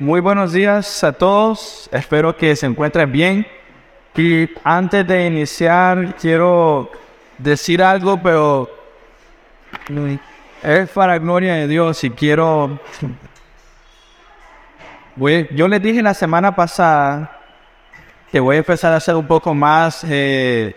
Muy buenos días a todos. Espero que se encuentren bien. Y antes de iniciar, quiero decir algo, pero es para gloria de Dios y quiero... Voy- yo les dije la semana pasada que voy a empezar a ser un poco más eh,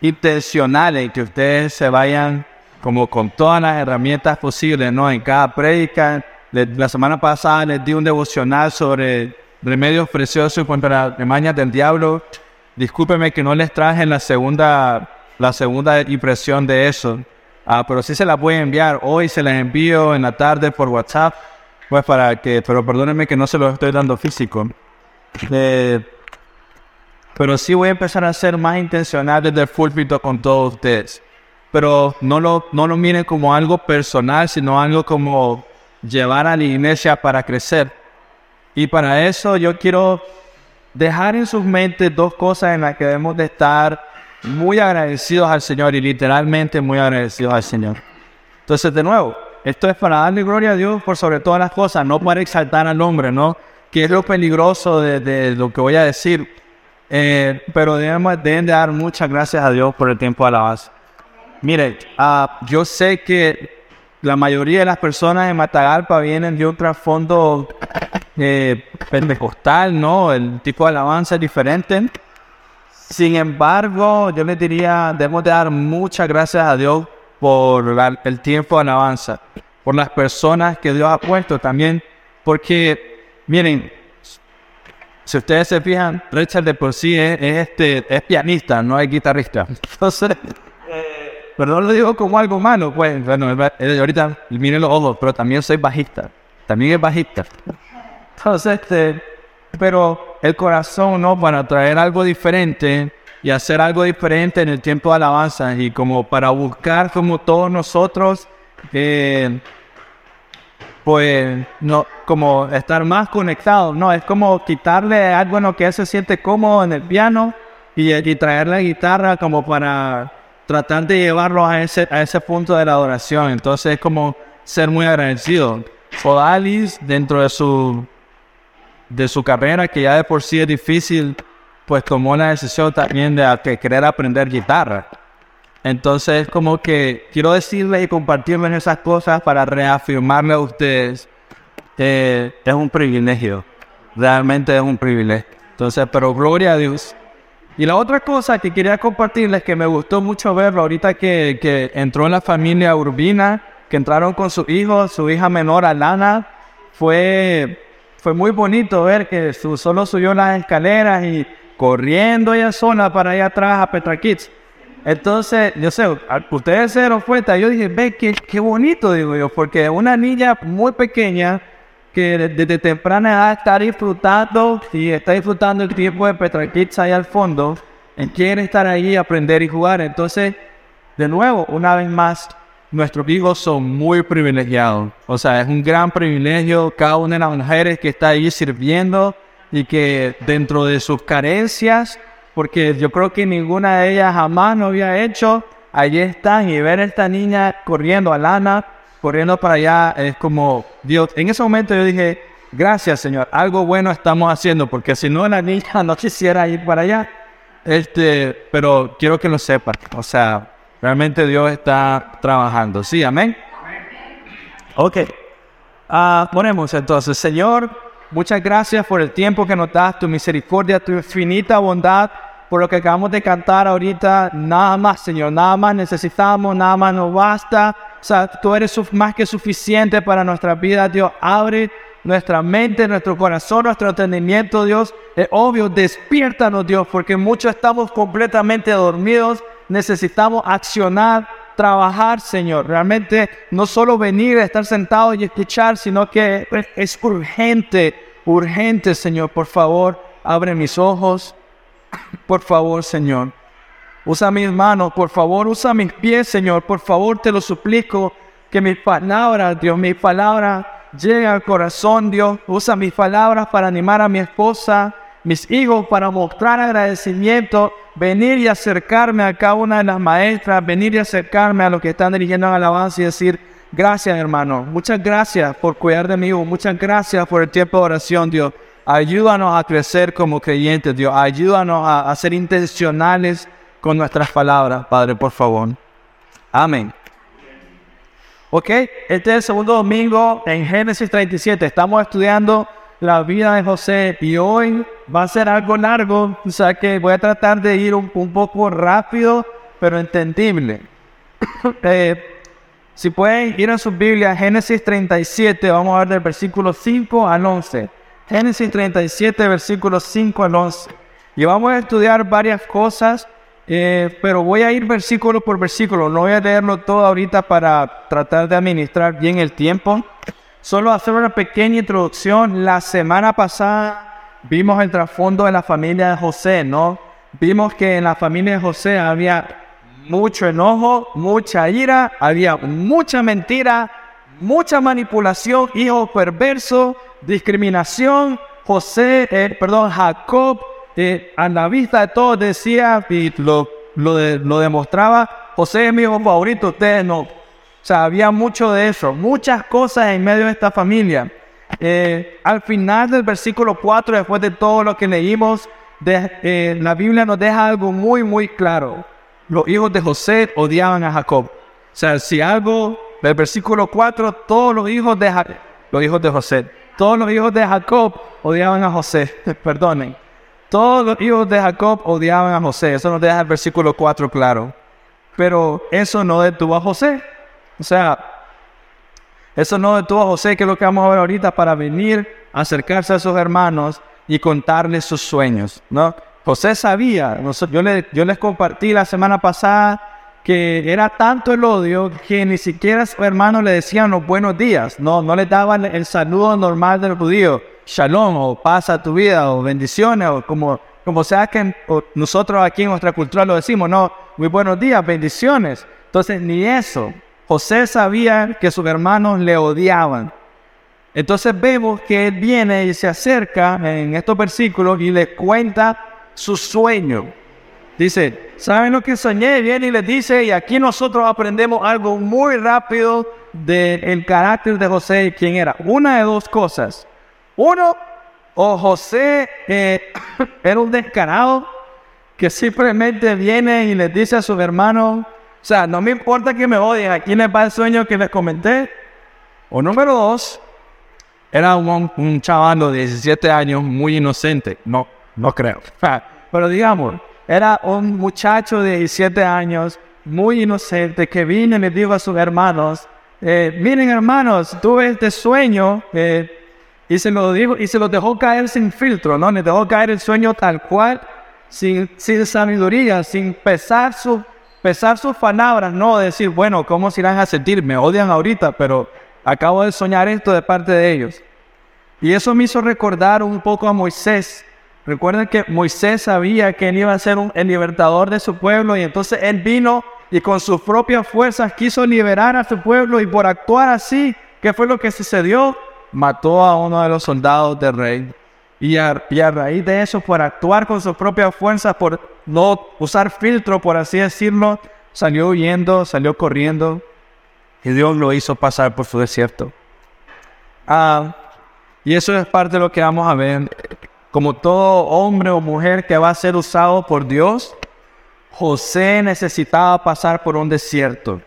intencional en que ustedes se vayan como con todas las herramientas posibles, ¿no? En cada prédica. La semana pasada les di un devocional sobre remedios preciosos contra las demonios del diablo. Discúlpenme que no les traje la segunda, la segunda impresión de eso. Ah, pero sí se las voy a enviar. Hoy se las envío en la tarde por WhatsApp. Pues para que, pero perdónenme que no se los estoy dando físico. Pero sí voy a empezar a ser más intencional desde el púlpito con todos ustedes. Pero no lo, no lo miren como algo personal, sino algo como llevar a la iglesia para crecer. Y para eso yo quiero dejar en sus mentes dos cosas en las que debemos de estar muy agradecidos al Señor y literalmente muy agradecidos al Señor. Entonces, de nuevo, esto es para darle gloria a Dios por sobre todas las cosas, no para exaltar al hombre, ¿no? Que es lo peligroso de, de lo que voy a decir. Eh, pero debemos, deben de dar muchas gracias a Dios por el tiempo de alabanza. Mire, ah, yo sé que la mayoría de las personas en Matagalpa vienen de un trasfondo eh, pentecostal, ¿no? El tipo de alabanza es diferente. Sin embargo, yo les diría, debemos de dar muchas gracias a Dios por la- el tiempo de alabanza, por las personas que Dios ha puesto también, porque, miren, si ustedes se fijan, Richard de por sí es, es este, es pianista, no es guitarrista. Entonces, eh, pero no lo digo como algo malo, pues, bueno, ahorita miren los ojos, pero también soy bajista, también es bajista. Entonces, este, pero el corazón, ¿no? Para traer algo diferente y hacer algo diferente en el tiempo de alabanza y como para buscar como todos nosotros, eh, pues, no, como estar más conectados, ¿no? Es como quitarle algo en lo que él se siente cómodo en el piano y, y traer la guitarra como para tratar de llevarlo a ese, a ese punto de la adoración. Entonces es como ser muy agradecido. Odalis, dentro de su de su carrera, que ya de por sí es difícil, pues tomó la decisión también de, de querer aprender guitarra. Entonces, como que quiero decirles y compartirles esas cosas para reafirmarle a ustedes que es un privilegio. Realmente es un privilegio. Entonces, pero gloria a Dios. Y la otra cosa que quería compartirles, que me gustó mucho verlo ahorita que, que entró en la familia Urbina, que entraron con su hijo, su hija menor, Alana, fue, fue muy bonito ver que su, solo subió las escaleras y corriendo ella sola para allá atrás a Petra Kids. Entonces, yo sé, ustedes se dieron cuenta, yo dije, ve, qué, qué bonito, digo yo, porque una niña muy pequeña que de- desde temprana edad está disfrutando y está disfrutando el tiempo de Petra Kids ahí al fondo, y quiere estar ahí, aprender y jugar. Entonces, de nuevo, una vez más, nuestros hijos son muy privilegiados. O sea, es un gran privilegio cada una de las mujeres que está ahí sirviendo y que dentro de sus carencias, porque yo creo que ninguna de ellas jamás lo había hecho, allí están y ver a esta niña corriendo, a Lana, corriendo para allá, es como, Dios, en ese momento yo dije, gracias Señor, algo bueno estamos haciendo, porque si no la niña no quisiera ir para allá. Este, pero quiero que lo sepan, o sea, realmente Dios está trabajando. Sí, amén. Ok. Ah, ponemos entonces, Señor, muchas gracias por el tiempo que nos das, tu misericordia, tu infinita bondad, por lo que acabamos de cantar ahorita. Nada más, Señor, nada más necesitamos, nada más nos basta. O sea, tú eres más que suficiente para nuestra vida, Dios. Abre nuestra mente, nuestro corazón, nuestro entendimiento, Dios. Es obvio, despiértanos, Dios, porque muchos estamos completamente dormidos. Necesitamos accionar, trabajar, Señor. Realmente no solo venir, estar sentados y escuchar, sino que es urgente, urgente, Señor. Por favor, abre mis ojos. Por favor, Señor. Usa mis manos, por favor, usa mis pies, Señor. Por favor, te lo suplico. Que mis palabras, Dios, mis palabras lleguen al corazón, Dios. Usa mis palabras para animar a mi esposa, mis hijos, para mostrar agradecimiento. Venir y acercarme a cada una de las maestras, venir y acercarme a los que están dirigiendo en alabanza y decir, Gracias, hermano. Muchas gracias por cuidar de mí. Muchas gracias por el tiempo de oración, Dios. Ayúdanos a crecer como creyentes, Dios. Ayúdanos a, ser intencionales con nuestras palabras, Padre, por favor. Amén. Ok, este es el segundo domingo en Génesis 37. Estamos estudiando la vida de José y hoy va a ser algo largo, o sea que voy a tratar de ir un, poco rápido, pero entendible. Eh, si pueden ir a su Biblia, Génesis 37, vamos a ver del versículo 5 al 11. Génesis 37, versículo 5 al 11. Y vamos a estudiar varias cosas, eh, pero voy a ir versículo por versículo. No voy a leerlo todo ahorita para tratar de administrar bien el tiempo. Solo hacer una pequeña introducción. La semana pasada vimos el trasfondo de la familia de José, ¿no? Vimos que en la familia de José había mucho enojo, mucha ira, había mucha mentira, mucha manipulación, hijo perverso, discriminación. José, eh, perdón, Jacob, eh, a la vista de todos decía y lo, lo, lo demostraba, José es mi hijo favorito, ustedes no. O sea, había mucho de eso, muchas cosas en medio de esta familia. Eh, al final del versículo 4, después de todo lo que leímos, de, eh, la Biblia nos deja algo muy, muy claro. Los hijos de José odiaban a Jacob. O sea, si algo del versículo 4, todos los hijos de, los hijos de José, todos los hijos de Jacob odiaban a José. Perdonen. Todos los hijos de Jacob odiaban a José. Eso nos deja el versículo 4 claro. Pero eso no detuvo a José. O sea, eso no detuvo a José, que es lo que vamos a ver ahorita, para venir, acercarse a sus hermanos y contarles sus sueños, ¿no? José sabía, yo, yo les compartí la semana pasada que era tanto el odio que ni siquiera a sus hermanos le decían los buenos días, no, no le daban el saludo normal del judío, shalom o pasa tu vida o bendiciones o como, como sea que nosotros aquí en nuestra cultura lo decimos, no, muy buenos días, bendiciones. Entonces ni eso. José sabía que sus hermanos le odiaban. Entonces vemos que él viene y se acerca en estos versículos y le cuenta su sueño. Dice, ¿saben lo que soñé? Viene y les dice, y aquí nosotros aprendemos algo muy rápido del carácter de José y quién era. Una de dos cosas. Uno, o José eh, era un descarado que simplemente viene y les dice a sus hermanos, o sea, no me importa que me odien, aquí les va el sueño que les comenté. O número dos, era un, un chaval de 17 años muy inocente. No, no creo. Pero digamos, era un muchacho de 17 años muy inocente que vino y le dijo a sus hermanos, eh, miren hermanos, tuve este sueño eh, y se lo dijo y se lo dejó caer sin filtro, ¿no? Le dejó caer el sueño tal cual, sin, sin sabiduría, sin pesar su pesar sus palabras, no decir, bueno, ¿cómo se irán a sentir? Me odian ahorita, pero acabo de soñar esto de parte de ellos. Y eso me hizo recordar un poco a Moisés. Recuerden que Moisés sabía que él iba a ser el libertador de su pueblo y entonces él vino y con sus propias fuerzas quiso liberar a su pueblo y por actuar así, ¿qué fue lo que sucedió? Mató a uno de los soldados del rey. Y a, raíz de eso, por actuar con sus propias fuerzas, por no usar filtro, por así decirlo, salió huyendo, salió corriendo. Y Dios lo hizo pasar por su desierto. Ah, y eso es parte de lo que vamos a ver. Como todo hombre o mujer que va a ser usado por Dios, José necesitaba pasar por un desierto.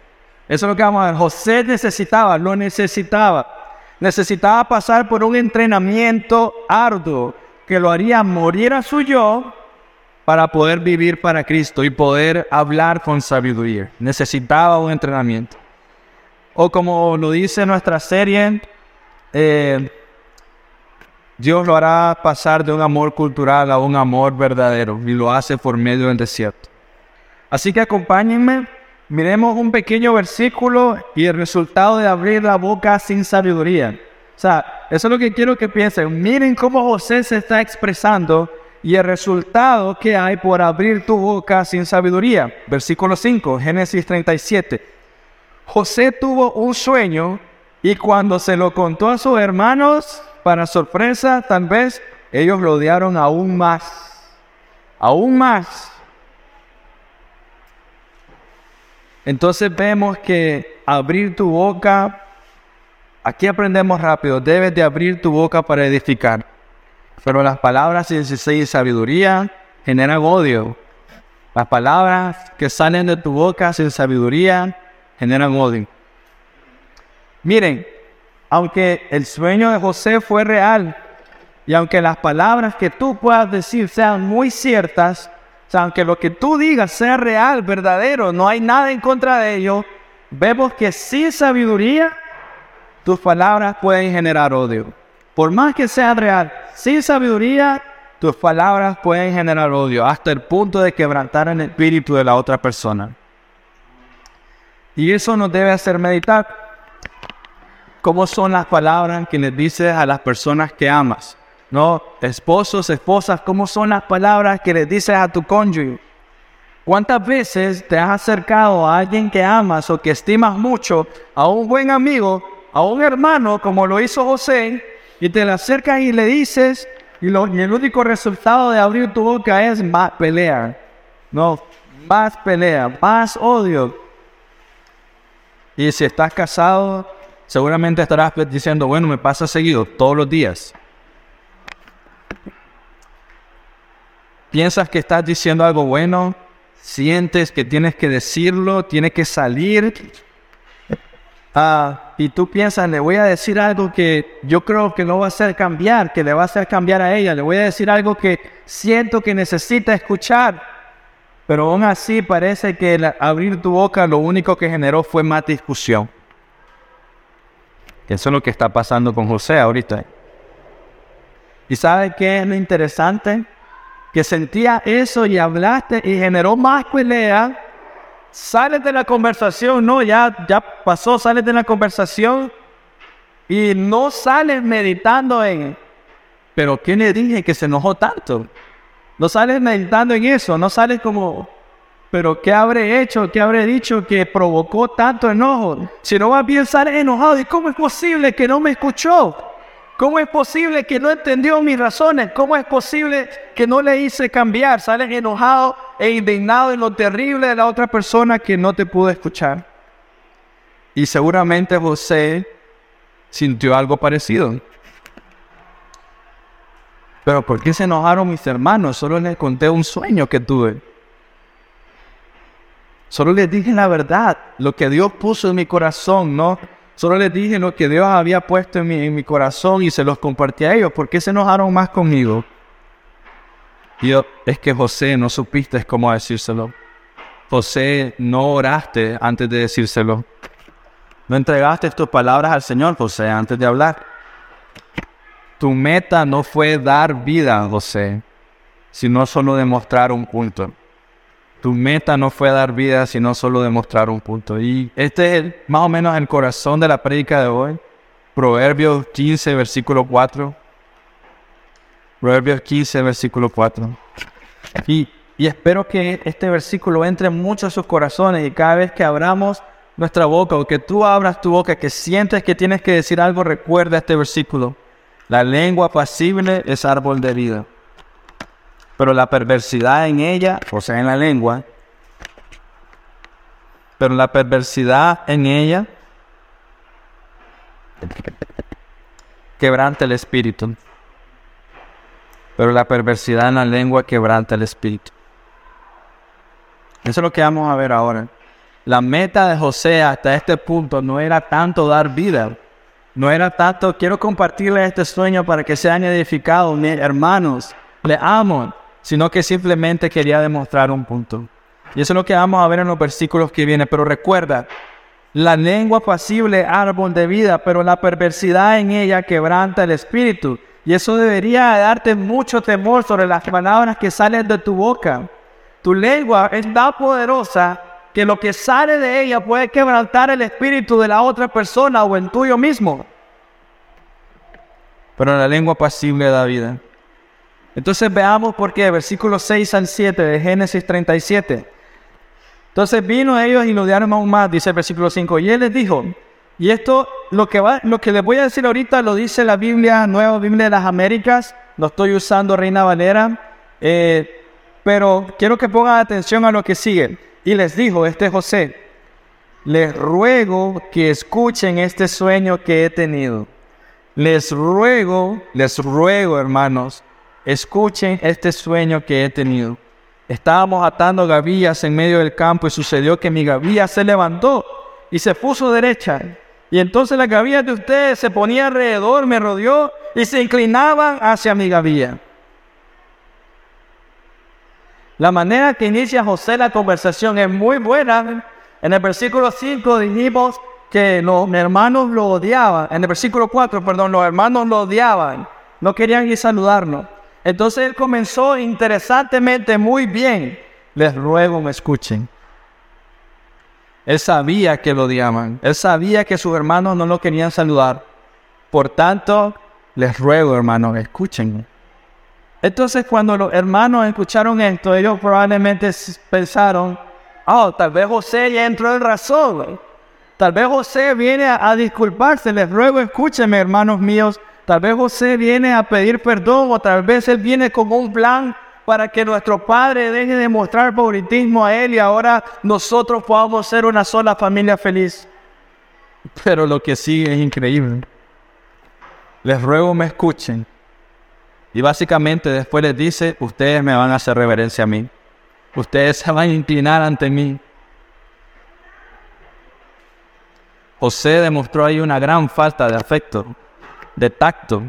Eso es lo que vamos a ver. José necesitaba, lo necesitaba necesitaba pasar por un entrenamiento arduo que lo haría morir a su yo para poder vivir para Cristo y poder hablar con sabiduría. Necesitaba un entrenamiento. O como lo dice nuestra serie, eh, Dios lo hará pasar de un amor cultural a un amor verdadero y lo hace por medio del desierto. Así que acompáñenme Miremos un pequeño versículo y el resultado de abrir la boca sin sabiduría. O sea, eso es lo que quiero que piensen. Miren cómo José se está expresando y el resultado que hay por abrir tu boca sin sabiduría. Versículo 5, Génesis 37. José tuvo un sueño y cuando se lo contó a sus hermanos, para sorpresa, tal vez ellos lo odiaron aún más. Aún más. Entonces vemos que abrir tu boca aquí aprendemos rápido, debes de abrir tu boca para edificar. Pero las palabras sin sabiduría generan odio. Las palabras que salen de tu boca sin sabiduría generan odio. Miren, aunque el sueño de José fue real y aunque las palabras que tú puedas decir sean muy ciertas, o sea, aunque lo que tú digas sea real, verdadero, no hay nada en contra de ello, vemos que sin sabiduría tus palabras pueden generar odio. Por más que sea real, sin sabiduría tus palabras pueden generar odio hasta el punto de quebrantar el espíritu de la otra persona. Y eso nos debe hacer meditar. ¿Cómo son las palabras que les dices a las personas que amas? No, esposos, esposas, ¿cómo son las palabras que le dices a tu cónyuge? ¿Cuántas veces te has acercado a alguien que amas o que estimas mucho, a un buen amigo, a un hermano, como lo hizo José, y te le acercas y le dices, y, y el único resultado de abrir tu boca es más pelea? No, más pelea, más odio. Y si estás casado, seguramente estarás diciendo, bueno, me pasa seguido, todos los días. piensas que estás diciendo algo bueno, sientes que tienes que decirlo, tiene que salir. Ah, y tú piensas, le voy a decir algo que yo creo que no va a hacer cambiar, que le va a hacer cambiar a ella. Le voy a decir algo que siento que necesita escuchar. Pero aún así parece que abrir tu boca lo único que generó fue más discusión. Eso es lo que está pasando con José ahorita. ¿Y sabe qué es lo interesante? que sentía eso y hablaste y generó más pelea, sales de la conversación, no, ya, ya pasó, sales de la conversación y no sales meditando en, pero ¿qué le dije que se enojó tanto? No sales meditando en eso, no sales como, pero ¿qué habré hecho, qué habré dicho que provocó tanto enojo? Si no va a pensar enojado, ¿y cómo es posible que no me escuchó? ¿Cómo es posible que no entendió mis razones? ¿Cómo es posible que no le hice cambiar? Sales enojado e indignado en lo terrible de la otra persona que no te pudo escuchar. Y seguramente José sintió algo parecido. Pero ¿por qué se enojaron mis hermanos? Solo les conté un sueño que tuve. Solo les dije la verdad, lo que Dios puso en mi corazón, ¿no? Solo les dije lo que Dios había puesto en mi, corazón y se los compartí a ellos. ¿Por qué se enojaron más conmigo? Y yo, es que José, no supiste cómo decírselo. José, no oraste antes de decírselo. No entregaste tus palabras al Señor, José, antes de hablar. Tu meta no fue dar vida, José, sino solo demostrar un punto. Tu meta no fue dar vida, sino solo demostrar un punto. Y este es más o menos el corazón de la prédica de hoy. Proverbios 15, versículo 4. Proverbios 15, versículo 4. Y, y espero que este versículo entre en muchos de sus corazones y cada vez que abramos nuestra boca o que tú abras tu boca, que sientes que tienes que decir algo, recuerda este versículo. La lengua pasible es árbol de vida pero la perversidad en ella, o sea, en la lengua, pero la perversidad en ella quebranta el espíritu. Pero la perversidad en la lengua quebranta el espíritu. Eso es lo que vamos a ver ahora. La meta de José hasta este punto no era tanto dar vida, no era tanto quiero compartirle este sueño para que sean edificados, hermanos, le amo, sino que simplemente quería demostrar un punto. Y eso es lo que vamos a ver en los versículos que vienen. Pero recuerda, la lengua pasible, árbol de vida, pero la perversidad en ella quebranta el espíritu. Y eso debería darte mucho temor sobre las palabras que salen de tu boca. Tu lengua es tan poderosa que lo que sale de ella puede quebrantar el espíritu de la otra persona o en tuyo mismo. Pero la lengua pasible da vida. Entonces veamos por qué, versículos 6 al 7 de Génesis 37. Entonces vino ellos y lo dieron aún más, dice el versículo 5. Y él les dijo, y esto, lo que, va, lo que les voy a decir ahorita lo dice la Biblia, Nueva Biblia de las Américas. No estoy usando Reina Valera. Eh, pero quiero que pongan atención a lo que sigue. Y les dijo, este José, les ruego que escuchen este sueño que he tenido. Les ruego, les ruego, hermanos, escuchen este sueño que he tenido. Estábamos atando gavillas en medio del campo y sucedió que mi gavilla se levantó y se puso derecha. Y entonces la gavilla de ustedes se ponía alrededor, me rodeó y se inclinaban hacia mi gavilla. La manera que inicia José la conversación es muy buena. En el versículo 5 dijimos que los hermanos lo odiaban. En el versículo 4, perdón, los hermanos lo odiaban. No querían ir a saludarnos. Entonces él comenzó interesantemente muy bien. Les ruego me escuchen. Él sabía que lo odiaban. Él sabía que sus hermanos no lo querían saludar. Por tanto, les ruego, hermanos, escúchenme. Entonces cuando los hermanos escucharon esto, ellos probablemente pensaron, oh, tal vez José ya entró en razón. Tal vez José viene a, disculparse. Les ruego, escúchenme, hermanos míos. Tal vez José viene a pedir perdón o tal vez él viene con un plan para que nuestro Padre deje de mostrar favoritismo a Él y ahora nosotros podamos ser una sola familia feliz. Pero lo que sigue es increíble. Les ruego me escuchen. Y básicamente después les dice, ustedes me van a hacer reverencia a mí. Ustedes se van a inclinar ante mí. José demostró ahí una gran falta de afecto, de tacto.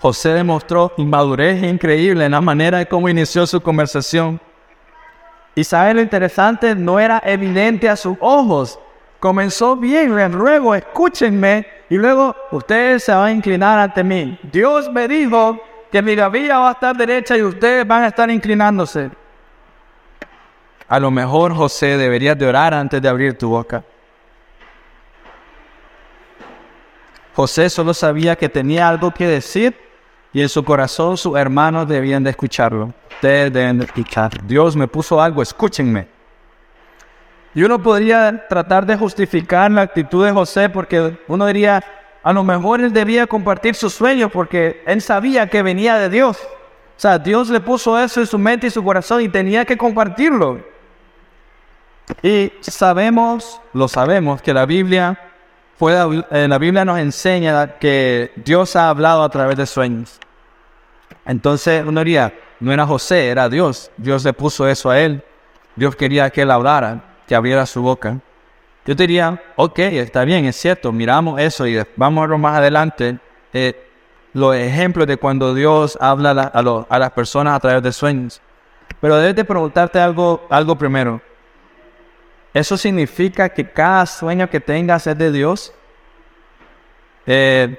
José demostró inmadurez increíble en la manera de cómo inició su conversación. Y sabe lo interesante, no era evidente a sus ojos. Comenzó bien, ruego, escúchenme, y luego ustedes se van a inclinar ante mí. Dios me dijo que mi gavilla va a estar derecha y ustedes van a estar inclinándose. A lo mejor José deberías de orar antes de abrir tu boca. José solo sabía que tenía algo que decir y en su corazón sus hermanos debían de escucharlo. Deben de escuchar. Dios me puso algo, escúchenme. Y uno podría tratar de justificar la actitud de José porque uno diría, a lo mejor él debía compartir sus sueños porque él sabía que venía de Dios. O sea, Dios le puso eso en su mente y su corazón y tenía que compartirlo. Y sabemos, lo sabemos, que la Biblia, eh, la Biblia nos enseña que Dios ha hablado a través de sueños. Entonces uno diría, no era José, era Dios. Dios le puso eso a él. Dios quería que él hablara, que abriera su boca. Yo diría, ok, está bien, es cierto, miramos eso y vamos a ver más adelante eh, los ejemplos de cuando Dios habla a, las personas a través de sueños. Pero debes de preguntarte algo, algo primero. ¿Eso significa que cada sueño que tengas es de Dios? Eh,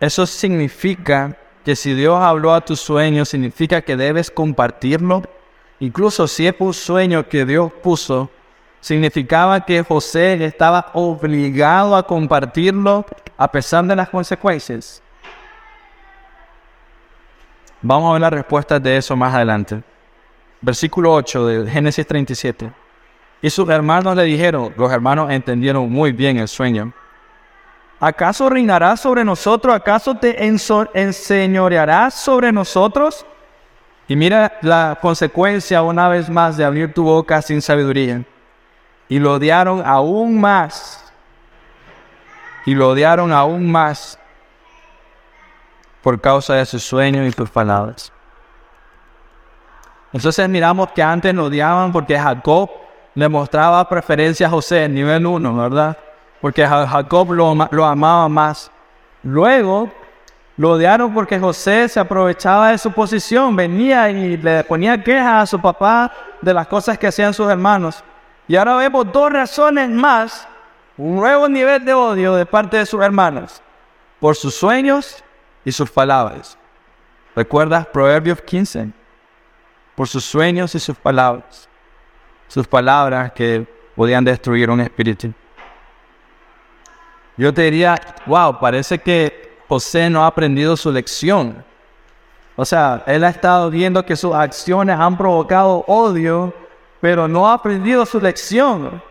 eso significa que si Dios habló a tu sueño, significa que debes compartirlo Incluso si es un sueño que Dios puso, significaba que José estaba obligado a compartirlo a pesar de las consecuencias. Vamos a ver las respuestas de eso más adelante. Versículo 8 de Génesis 37. Y sus hermanos le dijeron, los hermanos entendieron muy bien el sueño. ¿Acaso reinarás sobre nosotros? ¿Acaso te enseñorearás sobre nosotros? Y mira la consecuencia una vez más de abrir tu boca sin sabiduría. Y lo odiaron aún más. Y lo odiaron aún más por causa de sus sueños y sus palabras. Entonces miramos que antes lo odiaban porque Jacob le mostraba preferencia a José, nivel 1, ¿verdad? Porque Jacob lo, lo amaba más. Luego lo odiaron porque José se aprovechaba de su posición, venía y le ponía quejas a su papá de las cosas que hacían sus hermanos. Y ahora vemos dos razones más, un nuevo nivel de odio de parte de sus hermanos, por sus sueños y sus palabras. ¿Recuerdas Proverbios 15? Por sus sueños y sus palabras. Sus palabras que podían destruir un espíritu. Yo te diría, wow, parece que José no ha aprendido su lección. O sea, él ha estado viendo que sus acciones han provocado odio, pero no ha aprendido su lección.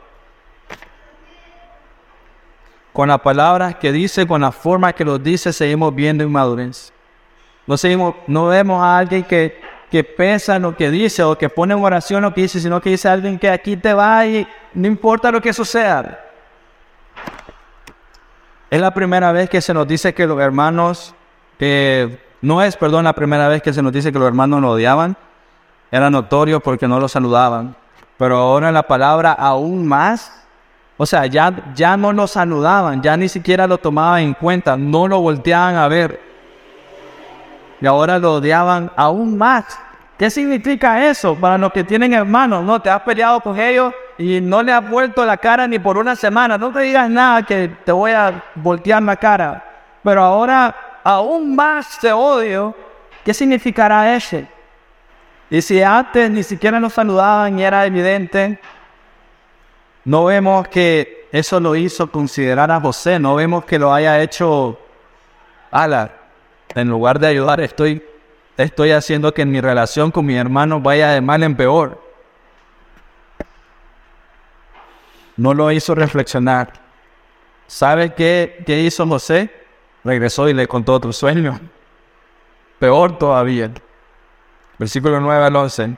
Con las palabras que dice, con la forma que lo dice, seguimos viendo inmadurez. No, seguimos, no vemos a alguien que que pesa lo que dice o que pone en oración lo que dice, sino que dice alguien que aquí te va y no importa lo que suceda. Es la primera vez que se nos dice que los hermanos, no es, perdón, la primera vez que se nos dice que los hermanos lo odiaban, era notorio porque no lo saludaban. Pero ahora en la palabra aún más, o sea, ya, ya no lo saludaban, ya ni siquiera lo tomaban en cuenta, no lo volteaban a ver. Y ahora lo odiaban aún más. ¿Qué significa eso para los que tienen hermanos? No, te has peleado con ellos y no le has vuelto la cara ni por una semana. No te digas nada que te voy a voltear la cara. Pero ahora aún más te odio. ¿Qué significará ese? Y si antes ni siquiera nos saludaban y era evidente, no vemos que eso lo hizo considerar a José, no vemos que lo haya hecho, ala, en lugar de ayudar, estoy, estoy haciendo que mi relación con mi hermano vaya de mal en peor. No lo hizo reflexionar. ¿Sabe qué, qué hizo José? Regresó y le contó otro sueño. Peor todavía. Versículo 9 al 11.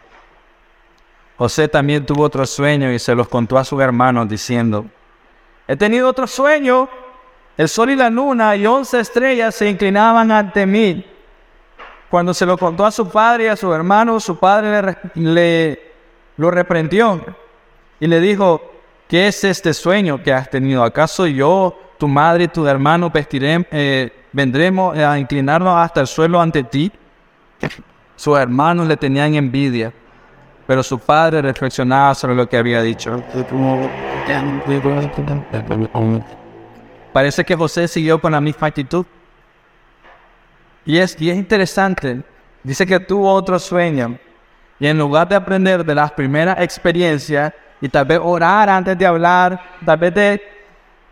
José también tuvo otro sueño y se los contó a sus hermanos diciendo, he tenido otro sueño, el sol y la luna y once estrellas se inclinaban ante mí. Cuando se lo contó a su padre y a sus hermanos, su padre le, lo reprendió y le dijo, ¿qué es este sueño que has tenido? ¿Acaso yo, tu madre y tu hermano eh, vendremos a inclinarnos hasta el suelo ante ti? Sus hermanos le tenían envidia, pero su padre reflexionaba sobre lo que había dicho. Parece que José siguió con la misma actitud. Y es, y es interesante, dice que tuvo otro sueño. Y en lugar de aprender de las primeras experiencias y tal vez orar antes de hablar, tal vez de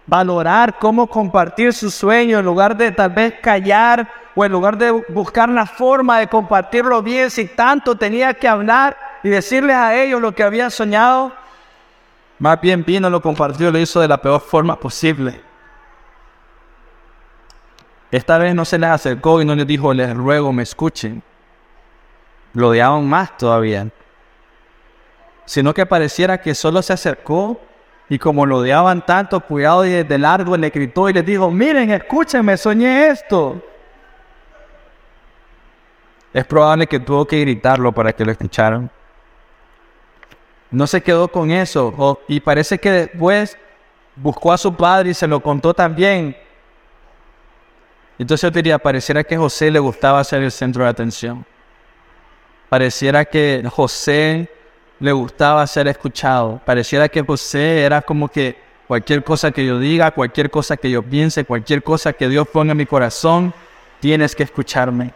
valorar cómo compartir su sueño, en lugar de tal vez callar o en lugar de buscar la forma de compartirlo bien, si tanto tenía que hablar y decirles a ellos lo que había soñado, más bien vino, lo compartió, lo hizo de la peor forma posible. Esta vez no se les acercó y no les dijo, les ruego, me escuchen. Lo odiaban más todavía. Sino que pareciera que solo se acercó y como lo odiaban tanto, cuidado y desde largo le gritó y les dijo, miren, escúchenme, soñé esto. Es probable que tuvo que gritarlo para que lo escucharan. No se quedó con eso. y parece que después buscó a su padre y se lo contó también. Entonces yo diría, pareciera que José le gustaba ser el centro de atención. Pareciera que José le gustaba ser escuchado. Pareciera que José era como que cualquier cosa que yo diga, cualquier cosa que yo piense, cualquier cosa que Dios ponga en mi corazón, tienes que escucharme.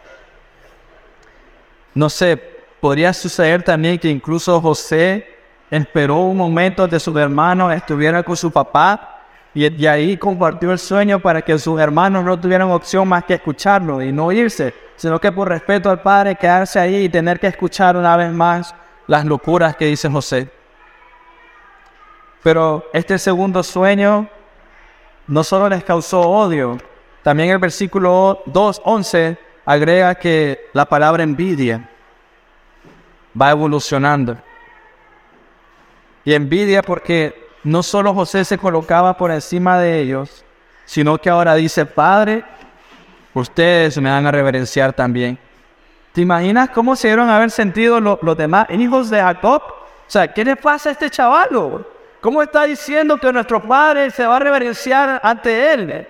No sé, podría suceder también que incluso José esperó un momento de su hermano estuviera con su papá y, ahí compartió el sueño para que sus hermanos no tuvieran opción más que escucharlo y no irse, sino que por respeto al padre quedarse ahí y tener que escuchar una vez más las locuras que dice José. Pero este segundo sueño no solo les causó odio, también el versículo 2.11 agrega que la palabra envidia va evolucionando. Y envidia porque no solo José se colocaba por encima de ellos, sino que ahora dice, Padre, ustedes me van a reverenciar también. ¿Te imaginas cómo se dieron a haber sentido los demás hijos de Jacob? O sea, ¿qué le pasa a este chavalo? ¿Cómo está diciendo que nuestro padre se va a reverenciar ante él?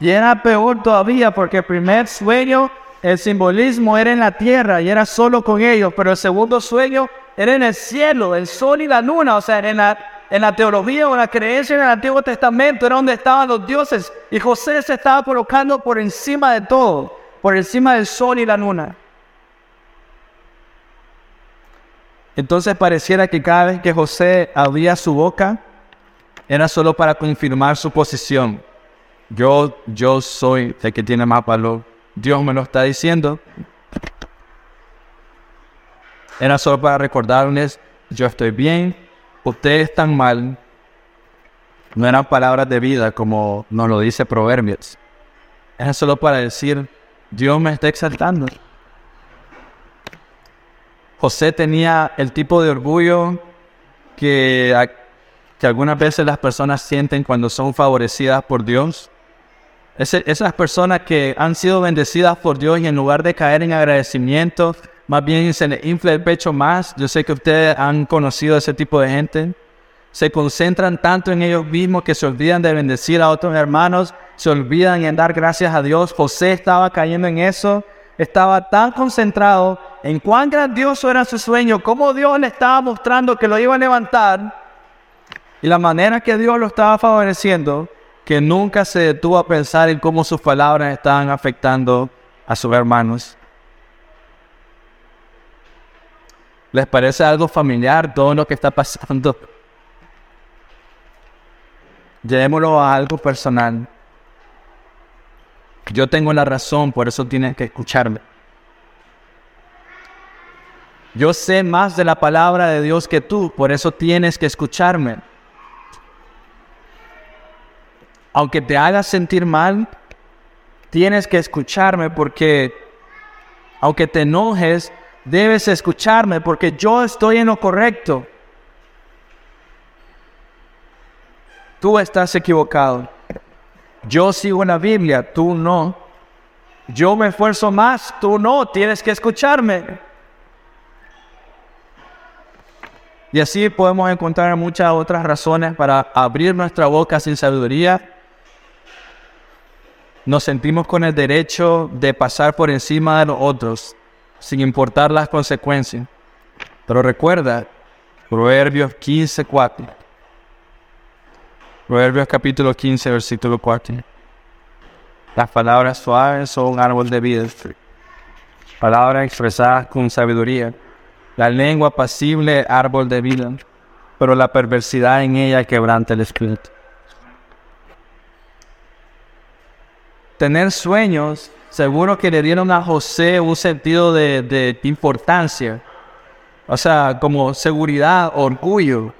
Y era peor todavía porque el primer sueño, el simbolismo era en la tierra y era solo con ellos, pero el segundo sueño era en el cielo, el sol y la luna, o sea, en la, teología o la creencia en el Antiguo Testamento era donde estaban los dioses y José se estaba colocando por encima de todo, por encima del sol y la luna. Entonces pareciera que cada vez que José abría su boca era solo para confirmar su posición. Yo, yo soy el que tiene más valor. Dios me lo está diciendo. Era solo para recordarles, yo estoy bien, ustedes están mal. No eran palabras de vida como nos lo dice Proverbios. Era solo para decir, Dios me está exaltando. José tenía el tipo de orgullo que, que algunas veces las personas sienten cuando son favorecidas por Dios. esas personas que han sido bendecidas por Dios y en lugar de caer en agradecimiento, más bien se les infla el pecho más. Yo sé que ustedes han conocido ese tipo de gente. Se concentran tanto en ellos mismos que se olvidan de bendecir a otros hermanos, se olvidan en dar gracias a Dios. José estaba cayendo en eso estaba tan concentrado en cuán grandioso era su sueño, cómo Dios le estaba mostrando que lo iba a levantar y la manera que Dios lo estaba favoreciendo, que nunca se detuvo a pensar en cómo sus palabras estaban afectando a sus hermanos. ¿Les parece algo familiar todo lo que está pasando? Llevémoslo a algo personal. Yo tengo la razón, por eso tienes que escucharme. Yo sé más de la palabra de Dios que tú, por eso tienes que escucharme. Aunque te hagas sentir mal, tienes que escucharme porque, aunque te enojes, debes escucharme porque yo estoy en lo correcto. Tú estás equivocado. Yo sigo la Biblia, tú no. Yo me esfuerzo más, tú no, tienes que escucharme. Y así podemos encontrar muchas otras razones para abrir nuestra boca sin sabiduría. Nos sentimos con el derecho de pasar por encima de los otros, sin importar las consecuencias. Pero recuerda, Proverbios 15, 4. Proverbios capítulo 15, versículo 4. Las palabras suaves son un árbol de vida. Palabras expresadas con sabiduría. La lengua pasible, árbol de vida. Pero la perversidad en ella quebranta el espíritu. Tener sueños, seguro que le dieron a José un sentido de, importancia. O sea, como seguridad, orgullo.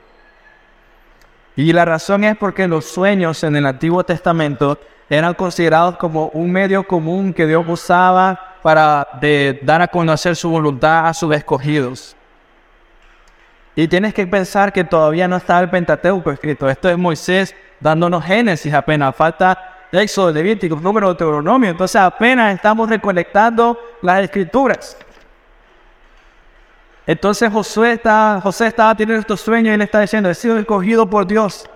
Y la razón es porque los sueños en el Antiguo Testamento eran considerados como un medio común que Dios usaba para dar a conocer su voluntad a sus escogidos. Y tienes que pensar que todavía no está el Pentateuco escrito. Esto es Moisés dándonos Génesis apenas. Falta Éxodo, Levítico, Número, Deuteronomio. Entonces apenas estamos recolectando las escrituras. Entonces Josué está, José estaba teniendo estos sueños y él está diciendo, he sido escogido por Dios.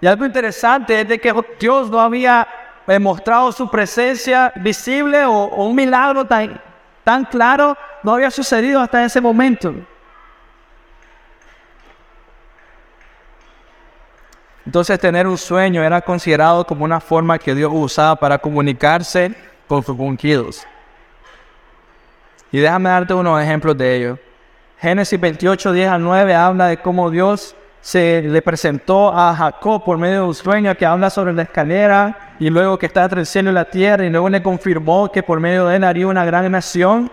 Y algo interesante es de que Dios no había mostrado su presencia visible o, un milagro tan, tan claro, no había sucedido hasta ese momento. Entonces tener un sueño era considerado como una forma que Dios usaba para comunicarse con sus ungidos. Y déjame darte unos ejemplos de ello. Génesis 28, 10 a 9 habla de cómo Dios se le presentó a Jacob por medio de un sueño que habla sobre la escalera y luego que está entre el cielo y la tierra y luego le confirmó que por medio de él haría una gran nación.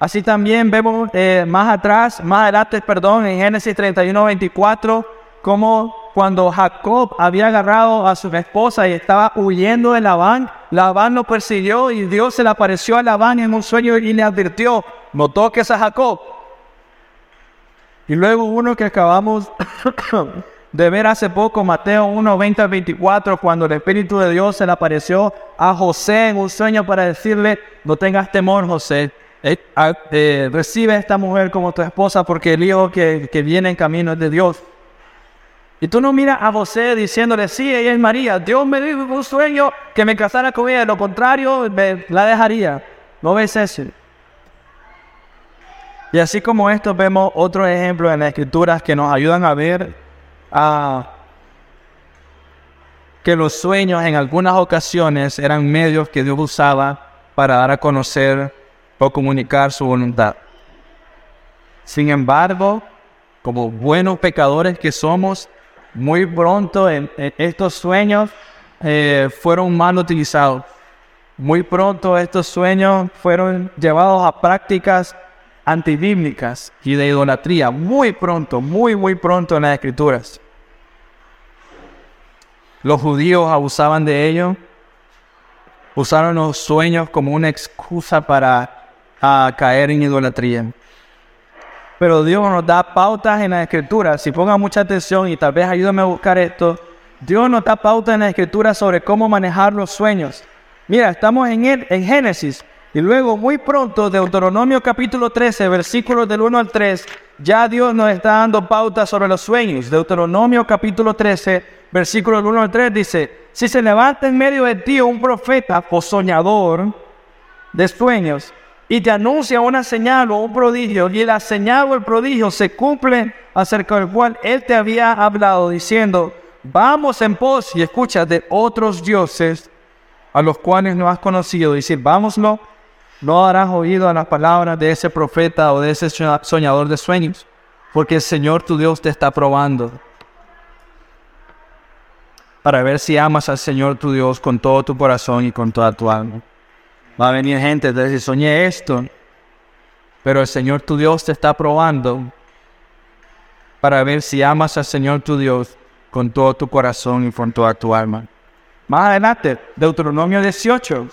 Así también vemos eh, más atrás, más adelante, perdón, en Génesis 31, 24, como cuando Jacob había agarrado a su esposa y estaba huyendo de Labán, Labán lo persiguió y Dios se le apareció a Labán en un sueño y le advirtió, no toques a Jacob, y luego uno que acabamos de ver hace poco, Mateo 1, 20 al 24, cuando el Espíritu de Dios se le apareció a José en un sueño para decirle, no tengas temor, José, eh, eh, recibe a esta mujer como tu esposa porque el hijo que, viene en camino es de Dios. Y tú no miras a José diciéndole, sí, ella es María, Dios me dijo un sueño que me casara con ella, de lo contrario, la dejaría. No ves eso. Y así como esto vemos otros ejemplos en las escrituras que nos ayudan a ver que los sueños en algunas ocasiones eran medios que Dios usaba para dar a conocer o comunicar su voluntad. Sin embargo, como buenos pecadores que somos, muy pronto estos sueños eh, fueron mal utilizados. Muy pronto estos sueños fueron llevados a prácticas antibíblicas y de idolatría muy pronto, muy, muy pronto en las escrituras. Los judíos abusaban de ello, usaron los sueños como una excusa para caer en idolatría. Pero Dios nos da pautas en la escritura. Si pongan mucha atención y tal vez ayúdame a buscar esto, Dios nos da pautas en la escritura sobre cómo manejar los sueños. Mira, estamos en, en Génesis y luego muy pronto, Deuteronomio capítulo 13, versículos del 1 al 3, ya Dios nos está dando pautas sobre los sueños. Deuteronomio capítulo 13, versículos del 1 al 3 dice, si se levanta en medio de ti un profeta o soñador de sueños, y te anuncia una señal o un prodigio, y la señal o el prodigio se cumple acerca del cual él te había hablado, diciendo, vamos en pos, y escucha, de otros dioses a los cuales no has conocido, decir, vámonos, no harás oído a las palabras de ese profeta o de ese soñador de sueños, porque el Señor tu Dios te está probando para ver si amas al Señor tu Dios con todo tu corazón y con toda tu alma. Va a venir gente, te dice, soñé esto, pero el Señor tu Dios te está probando para ver si amas al Señor tu Dios con todo tu corazón y con toda tu alma. Más adelante, Deuteronomio 18,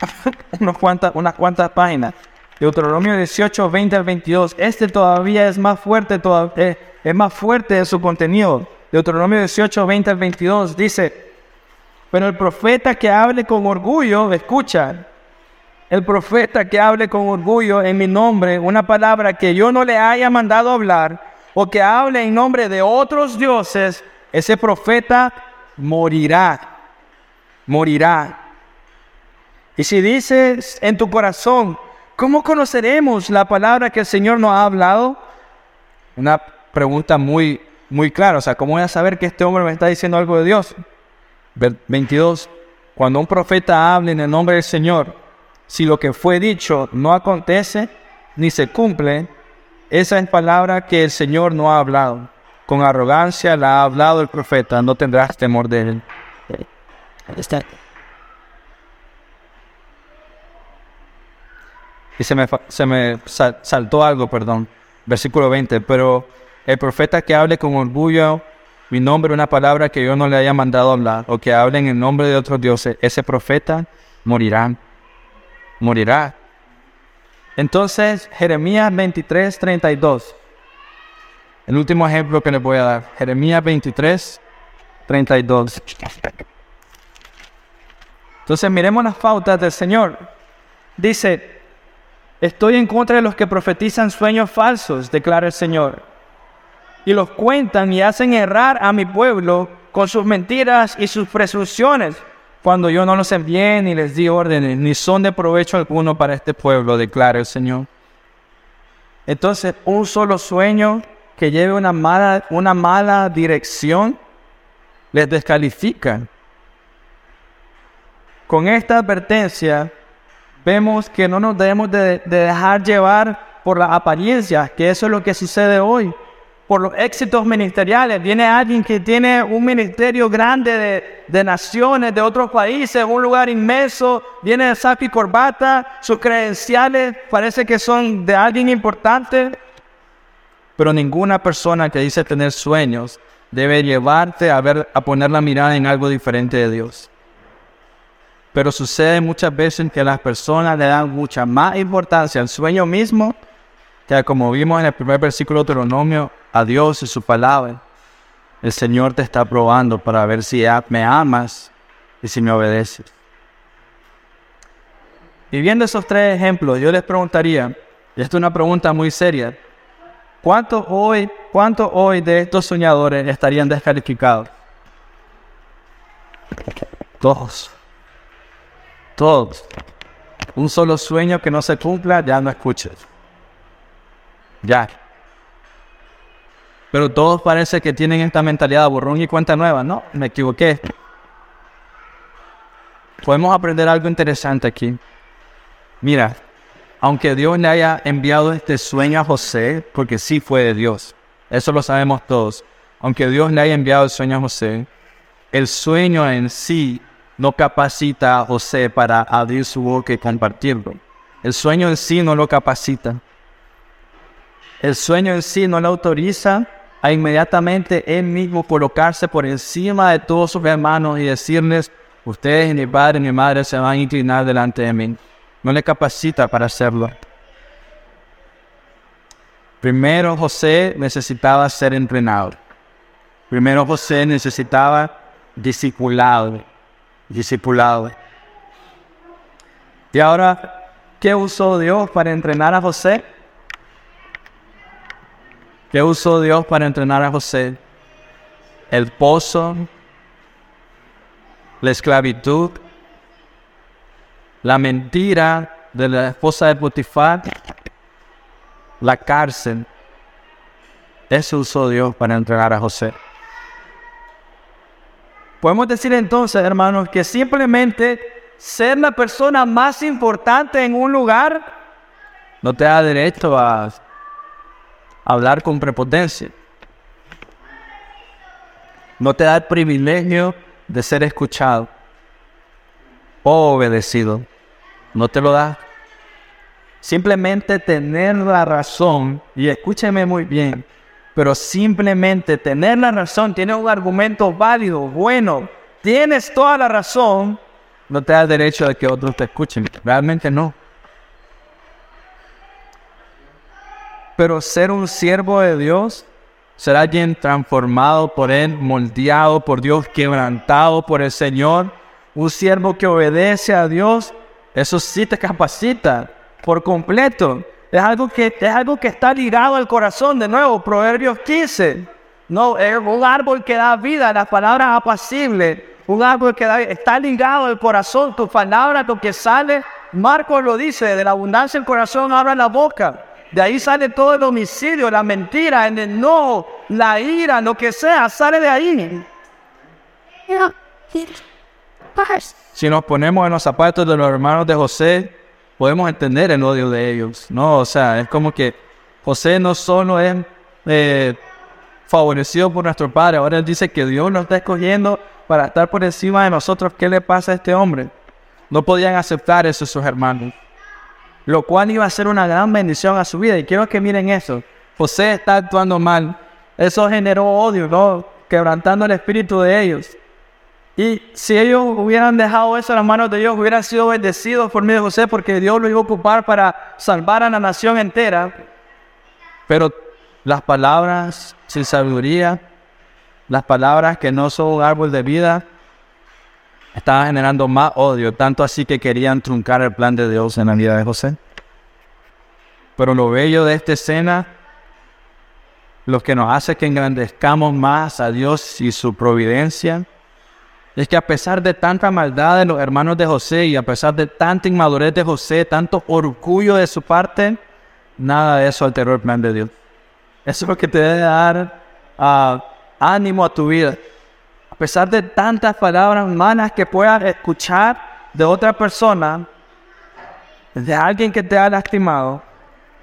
unas, cuantas, páginas. Deuteronomio 18, 20 al 22. Este todavía es más fuerte, todavía, eh, es más fuerte en su contenido. Deuteronomio 18, 20 al 22 dice, pero el profeta que hable con orgullo, escucha, el profeta que hable con orgullo en mi nombre una palabra que yo no le haya mandado hablar, o que hable en nombre de otros dioses, ese profeta morirá, morirá. Y si dices en tu corazón, ¿cómo conoceremos la palabra que el Señor nos ha hablado? Una pregunta muy, muy clara, o sea, ¿cómo voy a saber que este hombre me está diciendo algo de Dios? 22. Cuando un profeta hable en el nombre del Señor, si lo que fue dicho no acontece ni se cumple, esa es palabra que el Señor no ha hablado. Con arrogancia la ha hablado el profeta, no tendrás temor de él. Y se me, se me saltó algo, perdón. Versículo 20. Pero el profeta que hable con orgullo mi nombre, una palabra que yo no le haya mandado hablar, o que hable en el nombre de otros dioses, ese profeta morirá morirá. Entonces, Jeremías 23, 32. El último ejemplo que les voy a dar. Jeremías 23, 32. Entonces, miremos las pautas del Señor. Dice, estoy en contra de los que profetizan sueños falsos, declara el Señor, y los cuentan y hacen errar a mi pueblo con sus mentiras y sus presunciones cuando yo no los envié ni les di órdenes, ni son de provecho alguno para este pueblo, declara el Señor. Entonces, un solo sueño que lleve una mala, una mala dirección les descalifica. Con esta advertencia, vemos que no nos debemos de, de dejar llevar por la apariencia, que eso es lo que sucede hoy por los éxitos ministeriales. Viene alguien que tiene un ministerio grande de, naciones, de otros países, un lugar inmenso, viene de saco y corbata, sus credenciales parece que son de alguien importante. Pero ninguna persona que dice tener sueños debe llevarte a, ver, a poner la mirada en algo diferente de Dios. Pero sucede muchas veces que las personas le dan mucha más importancia al sueño mismo como vimos en el primer versículo de Deuteronomio, a Dios y su palabra. El Señor te está probando para ver si me amas y si me obedeces. Y viendo esos tres ejemplos, yo les preguntaría, y esta es una pregunta muy seria, ¿cuántos hoy, cuántos hoy de estos soñadores estarían descalificados? Todos. Todos. Un solo sueño que no se cumpla, ya no escuches. Ya. Pero todos parece que tienen esta mentalidad borrón y cuenta nueva. No, me equivoqué. Podemos aprender algo interesante aquí. Mira, aunque Dios le haya enviado este sueño a José, porque sí fue de Dios, eso lo sabemos todos. Aunque Dios le haya enviado el sueño a José, el sueño en sí no capacita a José para abrir su boca y compartirlo. El sueño en sí no lo capacita. El sueño en sí no lo autoriza a inmediatamente él mismo colocarse por encima de todos sus hermanos y decirles, ustedes, mi padre y mi madre se van a inclinar delante de mí. No le capacita para hacerlo. Primero José necesitaba ser entrenado. Primero José necesitaba discipulado. Discipulado. Y ahora, ¿qué usó Dios para entrenar a José? ¿Qué usó Dios para entrenar a José? El pozo, la esclavitud, la mentira de la esposa de Potifar, la cárcel. Eso usó Dios para entregar a José. Podemos decir entonces, hermanos, que simplemente ser la persona más importante en un lugar no te da derecho a hablar con prepotencia. No te da el privilegio de ser escuchado o obedecido. No te lo da. Simplemente tener la razón, y escúcheme muy bien, pero simplemente tener la razón, tiene un argumento válido, bueno, tienes toda la razón, no te da derecho de que otros te escuchen. Realmente no. Pero ser un siervo de Dios, ser alguien transformado por Él, moldeado por Dios, quebrantado por el Señor, un siervo que obedece a Dios, eso sí te capacita por completo. Es algo que, es algo que está ligado al corazón. De nuevo, Proverbios 15. No, es un árbol que da vida, las palabras apacibles. Un árbol que está ligado al corazón. Tu palabra, lo que sale, Marcos lo dice, de la abundancia del corazón abra la boca. De ahí sale todo el homicidio, la mentira, el enojo, la ira, lo que sea, sale de ahí. Si nos ponemos en los zapatos de los hermanos de José, podemos entender el odio de ellos, ¿no? O sea, es como que José no solo es eh, favorecido por nuestro Padre, ahora él dice que Dios nos está escogiendo para estar por encima de nosotros. ¿Qué le pasa a este hombre? No podían aceptar eso sus hermanos, lo cual iba a ser una gran bendición a su vida. Y quiero que miren eso. José está actuando mal. Eso generó odio, ¿no? Quebrantando el espíritu de ellos. Y si ellos hubieran dejado eso en las manos de Dios, hubieran sido bendecidos por medio de José, porque Dios lo iba a ocupar para salvar a la nación entera. Pero las palabras sin sabiduría, las palabras que no son un árbol de vida, estaban generando más odio, tanto así que querían truncar el plan de Dios en la vida de José. Pero lo bello de esta escena, lo que nos hace que engrandezcamos más a Dios y su providencia, es que a pesar de tanta maldad de los hermanos de José y a pesar de tanta inmadurez de José, tanto orgullo de su parte, nada de eso alteró el plan de Dios. Eso es lo que te debe dar ah, ánimo a tu vida. A pesar de tantas palabras malas que puedas escuchar de otra persona, de alguien que te ha lastimado,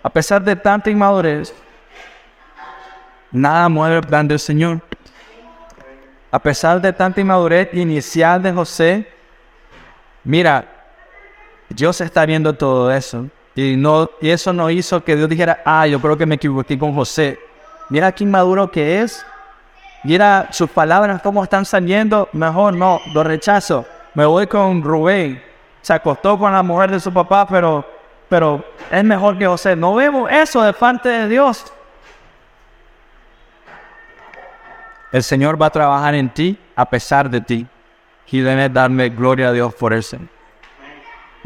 a pesar de tanta inmadurez, nada mueve el plan del Señor a pesar de tanta inmadurez inicial de José, mira, Dios está viendo todo eso. Y, no, y eso no hizo que Dios dijera, ah, yo creo que me equivoqué con José. Mira qué inmaduro que es. Mira sus palabras, cómo están saliendo. Mejor no, lo rechazo. Me voy con Rubén. Se acostó con la mujer de su papá, pero, pero es mejor que José. No vemos eso de parte de Dios. El Señor va a trabajar en ti a pesar de ti. Y debes darme gloria a Dios por eso.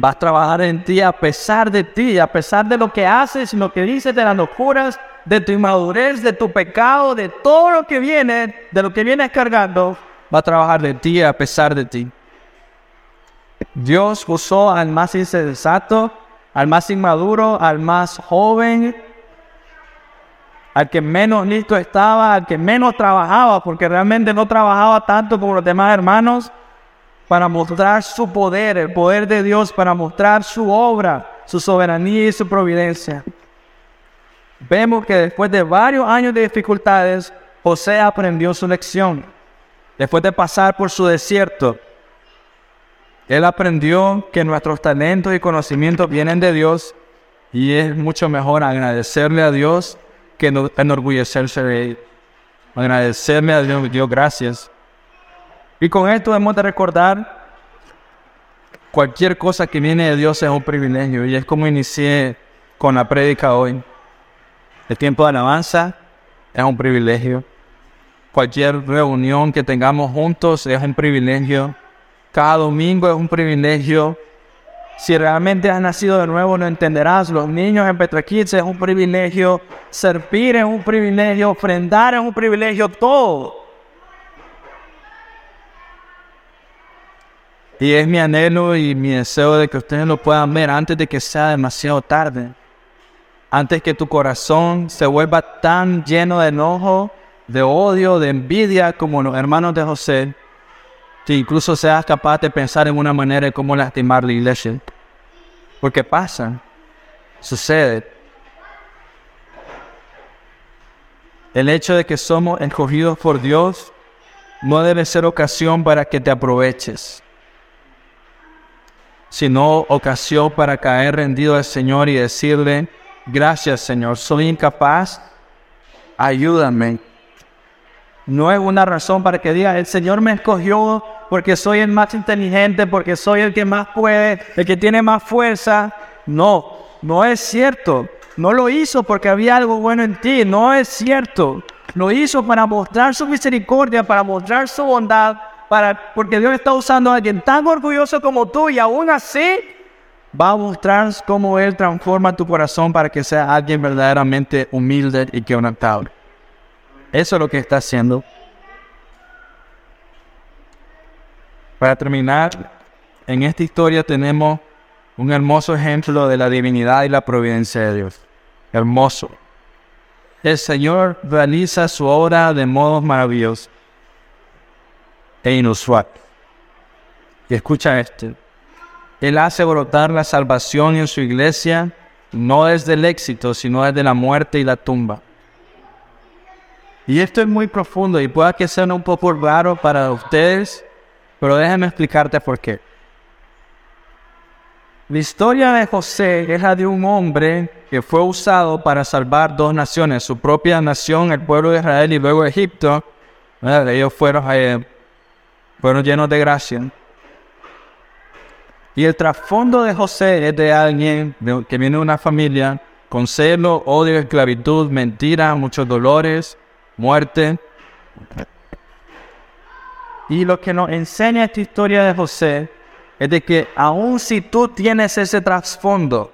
Va a trabajar en ti a pesar de ti, a pesar de lo que haces lo que dices, de las locuras, de tu inmadurez, de tu pecado, de todo lo que viene, de lo que vienes cargando. Va a trabajar de ti a pesar de ti. Dios usó al más insensato, al más inmaduro, al más joven, al que menos listo estaba, al que menos trabajaba, porque realmente no trabajaba tanto como los demás hermanos, para mostrar su poder, el poder de Dios, para mostrar su obra, su soberanía y su providencia. Vemos que después de varios años de dificultades, José aprendió su lección. Después de pasar por su desierto, él aprendió que nuestros talentos y conocimientos vienen de Dios y es mucho mejor agradecerle a Dios que enorgullecerse de él. Agradecerme a Dios, Dios gracias. Y con esto debemos de recordar, cualquier cosa que viene de Dios es un privilegio. Y es como inicié con la prédica hoy. El tiempo de alabanza es un privilegio. Cualquier reunión que tengamos juntos es un privilegio. Cada domingo es un privilegio. Si realmente has nacido de nuevo, lo entenderás. Los niños en Kids es un privilegio. Servir es un privilegio. Ofrendar es un privilegio. Todo. Y es mi anhelo y mi deseo de que ustedes lo puedan ver antes de que sea demasiado tarde. Antes que tu corazón se vuelva tan lleno de enojo, de odio, de envidia como los hermanos de José, que incluso seas capaz de pensar en una manera de cómo lastimar la iglesia. Porque pasa, sucede. El hecho de que somos escogidos por Dios no debe ser ocasión para que te aproveches sino ocasión para caer rendido al Señor y decirle, gracias Señor, soy incapaz, ayúdame. No es una razón para que diga, el Señor me escogió porque soy el más inteligente, porque soy el que más puede, el que tiene más fuerza. No, no es cierto. No lo hizo porque había algo bueno en ti, no es cierto. Lo hizo para mostrar su misericordia, para mostrar su bondad, porque Dios está usando a alguien tan orgulloso como tú y aún así va a mostrar cómo Él transforma tu corazón para que sea alguien verdaderamente humilde y quebrantado. Eso es lo que está haciendo. Para terminar, en esta historia tenemos un hermoso ejemplo de la divinidad y la providencia de Dios. Hermoso. El Señor realiza su obra de modos maravillosos e inusual. Escucha este. Él hace brotar la salvación en su iglesia no desde el éxito, sino desde la muerte y la tumba. Y esto es muy profundo y puede que sea un poco raro para ustedes, pero déjame explicarte por qué. La historia de José es la de un hombre que fue usado para salvar dos naciones, su propia nación, el pueblo de Israel y luego Egipto. Ellos fueron eh, fueron llenos de gracia. Y el trasfondo de José es de alguien que viene de una familia con celo, odio, esclavitud, mentira, muchos dolores, muerte. Y lo que nos enseña esta historia de José es de que aun si tú tienes ese trasfondo,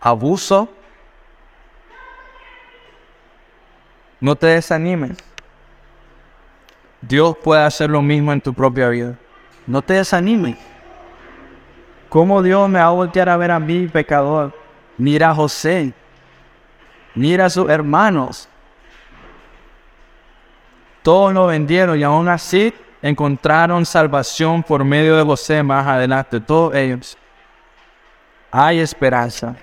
abuso, no te desanimes. Dios puede hacer lo mismo en tu propia vida. No te desanimes. ¿Cómo Dios me va a voltear a ver a mí, pecador? Mira a José. Mira a sus hermanos. Todos lo vendieron y aún así encontraron salvación por medio de José más adelante. Todos ellos. Hay esperanza.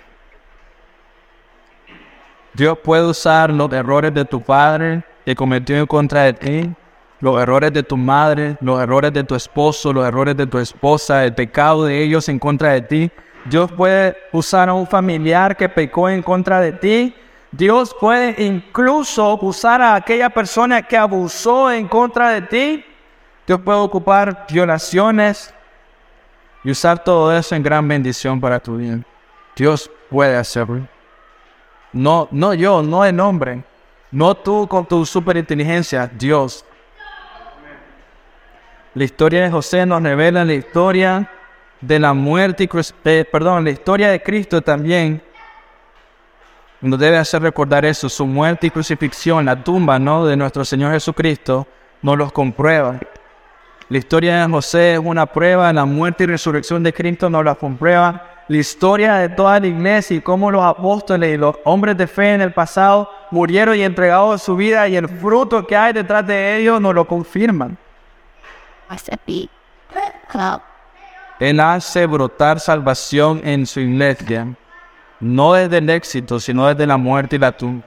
Dios puede usar los errores de tu padre que cometió en contra de ti los errores de tu madre, los errores de tu esposo, los errores de tu esposa, el pecado de ellos en contra de ti. Dios puede usar a un familiar que pecó en contra de ti. Dios puede incluso usar a aquella persona que abusó en contra de ti. Dios puede ocupar violaciones y usar todo eso en gran bendición para tu vida. Dios puede hacerlo. No, no yo, no el hombre. No tú con tu superinteligencia, Dios la historia de José nos revela la historia de la muerte y eh, perdón, la historia de Cristo también nos debe hacer recordar eso, su muerte y crucifixión, la tumba, ¿no? de nuestro Señor Jesucristo nos los comprueba. La historia de José es una prueba, la muerte y resurrección de Cristo nos la comprueba. La historia de toda la iglesia y cómo los apóstoles y los hombres de fe en el pasado murieron y entregaron su vida y el fruto que hay detrás de ellos nos lo confirman. Él hace brotar salvación en su iglesia, no desde el éxito, sino desde la muerte y la tumba.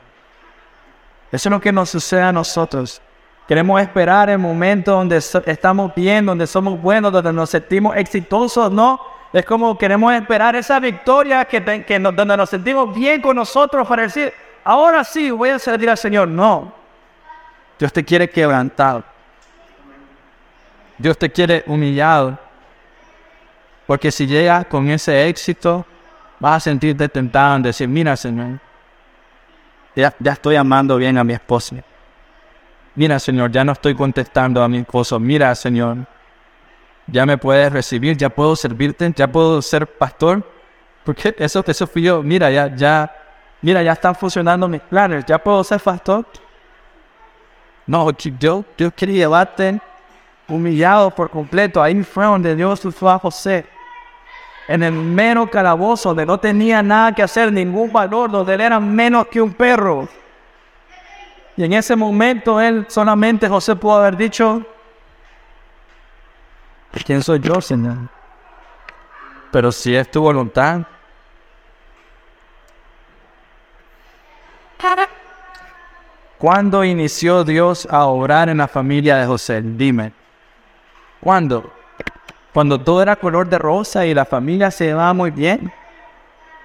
Eso es lo que nos sucede a nosotros. Queremos esperar el momento donde estamos bien, donde somos buenos, donde nos sentimos exitosos, ¿no? Es como queremos esperar esa victoria que, donde nos sentimos bien con nosotros para decir, ahora sí voy a servir al Señor. No. Dios te quiere quebrantado. Dios te quiere humillado. Porque si llegas con ese éxito, vas a sentirte tentado en decir, mira Señor, ya, ya estoy amando bien a mi esposa. Mira, Señor, ya no estoy contestando a mi esposo. Mira, Señor, ya me puedes recibir, ya puedo servirte, ya puedo ser pastor. Porque eso, eso fui yo. Mira, ya, ya, mira, ya están funcionando mis planes, ya puedo ser pastor. No, yo, yo quería llevarte humillado por completo. Ahí fue donde Dios fue a José. En el mero calabozo, donde no tenía nada que hacer, ningún valor, donde él era menos que un perro. Y en ese momento él solamente José pudo haber dicho, ¿quién soy yo, Señor? Pero si es tu voluntad. ¿Cuándo inició Dios a obrar en la familia de José? Dime. ¿Cuándo? Cuando todo era color de rosa y la familia se llevaba muy bien.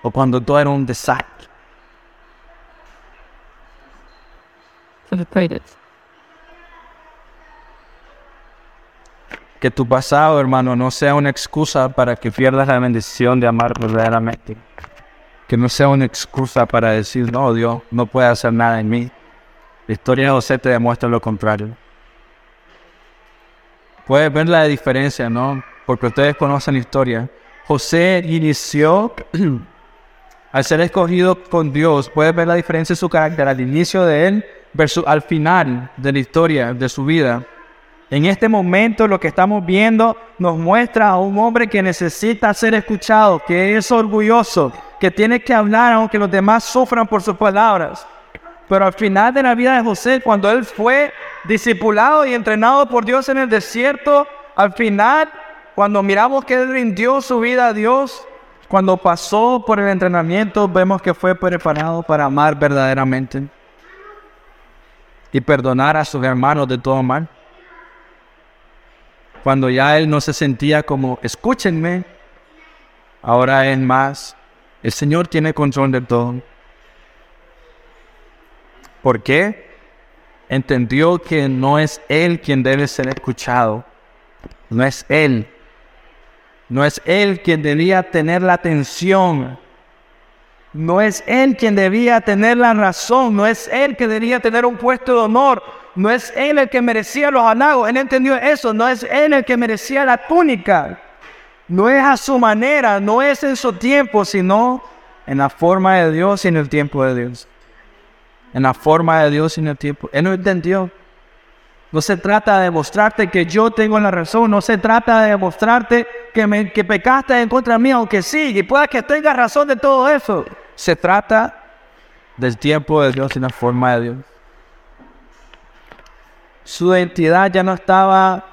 O cuando todo era un desastre. Que tu pasado, hermano, no sea una excusa para que pierdas la bendición de amar verdaderamente. Que no sea una excusa para decir, no, Dios no puede hacer nada en mí. La historia de José te demuestra lo contrario. Puedes ver la diferencia, ¿no? Porque ustedes conocen la historia. José inició al ser escogido con Dios. Puedes ver la diferencia en su carácter al inicio de él versus al final de la historia de su vida. En este momento lo que estamos viendo nos muestra a un hombre que necesita ser escuchado, que es orgulloso, que tiene que hablar aunque los demás sufran por sus palabras. Pero al final de la vida de José, cuando él fue discipulado y entrenado por Dios en el desierto, al final, cuando miramos que él rindió su vida a Dios, cuando pasó por el entrenamiento, vemos que fue preparado para amar verdaderamente y perdonar a sus hermanos de todo mal. Cuando ya él no se sentía como, escúchenme, ahora es más, el Señor tiene control de todo. ¿Por qué? Entendió que no es Él quien debe ser escuchado. No es Él. No es Él quien debía tener la atención. No es Él quien debía tener la razón. No es Él que debía tener un puesto de honor. No es Él el que merecía los halagos. Él entendió eso. No es Él el que merecía la túnica. No es a su manera, no es en su tiempo, sino en la forma de Dios y en el tiempo de Dios en la forma de Dios en el tiempo. Él no entendió. No se trata de demostrarte que yo tengo la razón, no se trata de demostrarte que, me, que pecaste en contra mí, aunque sí, y pueda que tengas razón de todo eso. Se trata del tiempo de Dios y la forma de Dios. Su identidad ya no estaba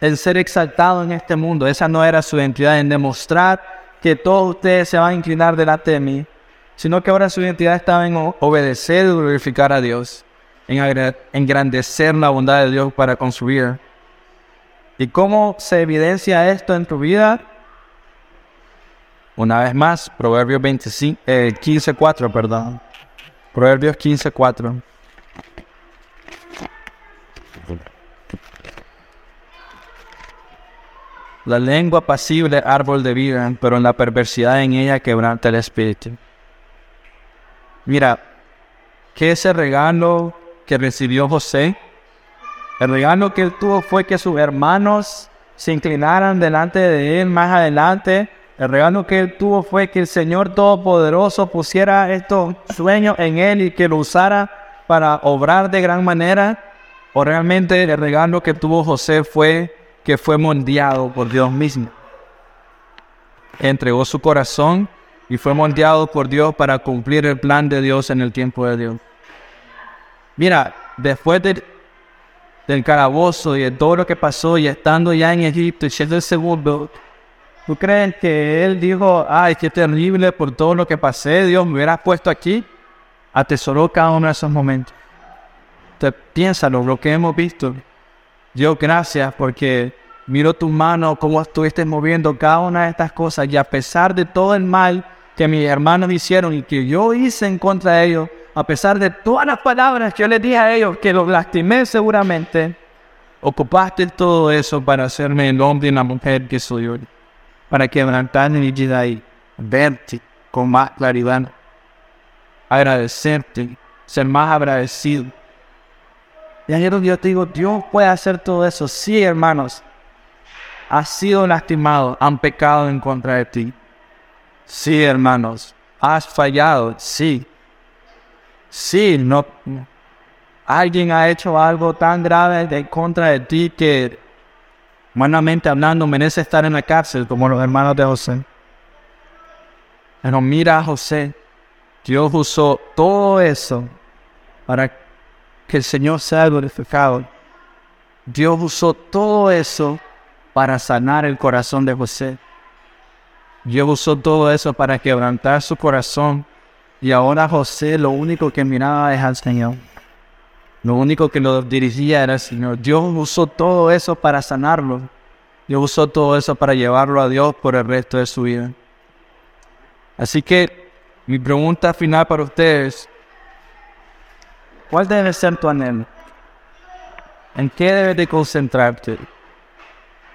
en ser exaltado en este mundo, esa no era su identidad, en demostrar que todos ustedes se van a inclinar delante de mí, sino que ahora su identidad estaba en obedecer y glorificar a Dios, en engrandecer la bondad de Dios para construir. ¿Y cómo se evidencia esto en tu vida? Una vez más, Proverbios 25, 15.4, perdón. Proverbios 15.4. La lengua pasible árbol de vida, pero en la perversidad en ella quebranta el espíritu. Mira, ¿qué es el regalo que recibió José? El regalo que él tuvo fue que sus hermanos se inclinaran delante de él más adelante. El regalo que él tuvo fue que el Señor Todopoderoso pusiera estos sueños en él y que lo usara para obrar de gran manera. O realmente el regalo que tuvo José fue que fue moldeado por Dios mismo. Entregó su corazón y fue moldeado por Dios para cumplir el plan de Dios en el tiempo de Dios. Mira, después del calabozo y de todo lo que pasó y estando ya en Egipto y siendo el segundo, ¿tú crees que él dijo, ay, qué terrible por todo lo que pasé, Dios me hubiera puesto aquí? Atesoró cada uno de esos momentos. Entonces, piénsalo, lo que hemos visto. Dios, gracias porque miro tu mano, cómo estuviste moviendo cada una de estas cosas y a pesar de todo el mal que mis hermanos hicieron y que yo hice en contra de ellos, a pesar de todas las palabras que yo les dije a ellos, que los lastimé seguramente, ocupaste todo eso para hacerme el hombre y la mujer que soy hoy, para quebrantar mi vida y verte con más claridad, agradecerte ser más agradecido. Y ahí yo te digo, Dios puede hacer todo eso. Sí, hermanos. Has sido lastimado, han pecado en contra de ti. Sí, hermanos. Has fallado, sí. Sí, no. Alguien ha hecho algo tan grave en contra de ti que, humanamente hablando, merece estar en la cárcel como los hermanos de José. Pero mira José. Dios usó todo eso para que el Señor sea glorificado. Dios usó todo eso para sanar el corazón de José. Dios usó todo eso para quebrantar su corazón. Y ahora José lo único que miraba es al Señor. Lo único que lo dirigía era el Señor. Dios usó todo eso para sanarlo. Dios usó todo eso para llevarlo a Dios por el resto de su vida. Así que mi pregunta final para ustedes ¿Cuál debe ser tu anhelo? ¿En qué debes de concentrarte?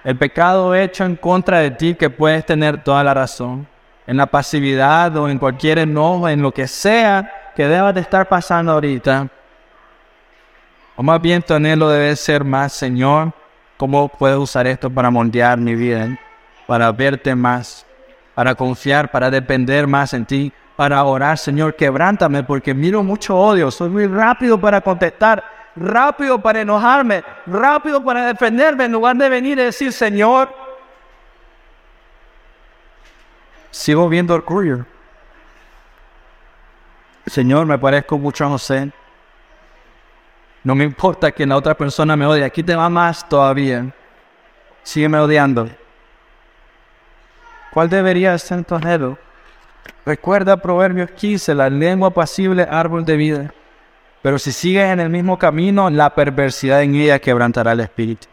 El pecado hecho en contra de ti que puedes tener toda la razón. En la pasividad o en cualquier enojo, en lo que sea que debas de estar pasando ahorita. O más bien tu anhelo debe ser más, Señor, ¿cómo puedo usar esto para moldear mi vida? Para verte más, para confiar, para depender más en ti, para orar, Señor, quebrántame porque miro mucho odio, soy muy rápido para contestar, rápido para enojarme, rápido para defenderme, en lugar de venir y decir, Señor, sigo viendo orgullo. Señor, me parezco mucho a José. No me importa que la otra persona me odie, aquí te va más todavía. Sígueme odiando. ¿Cuál debería ser tu anhelo? Recuerda Proverbios 15, la lengua pasible, árbol de vida. Pero si sigues en el mismo camino, la perversidad en ella quebrantará el espíritu.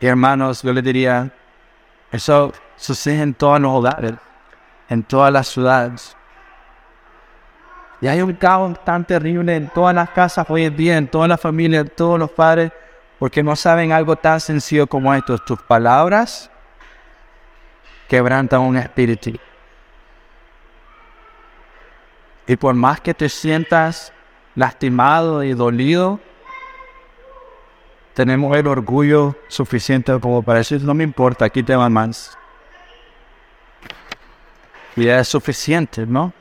Y hermanos, yo les diría, eso sucede en todos los hogares, en todas las ciudades. Y hay un caos tan terrible en todas las casas hoy en día, en todas las familias, en todos los padres, porque no saben algo tan sencillo como esto. Tus palabras quebrantan un espíritu. Y por más que te sientas lastimado y dolido, tenemos el orgullo suficiente como para decir, no me importa, aquí te van más. Y es suficiente, ¿no?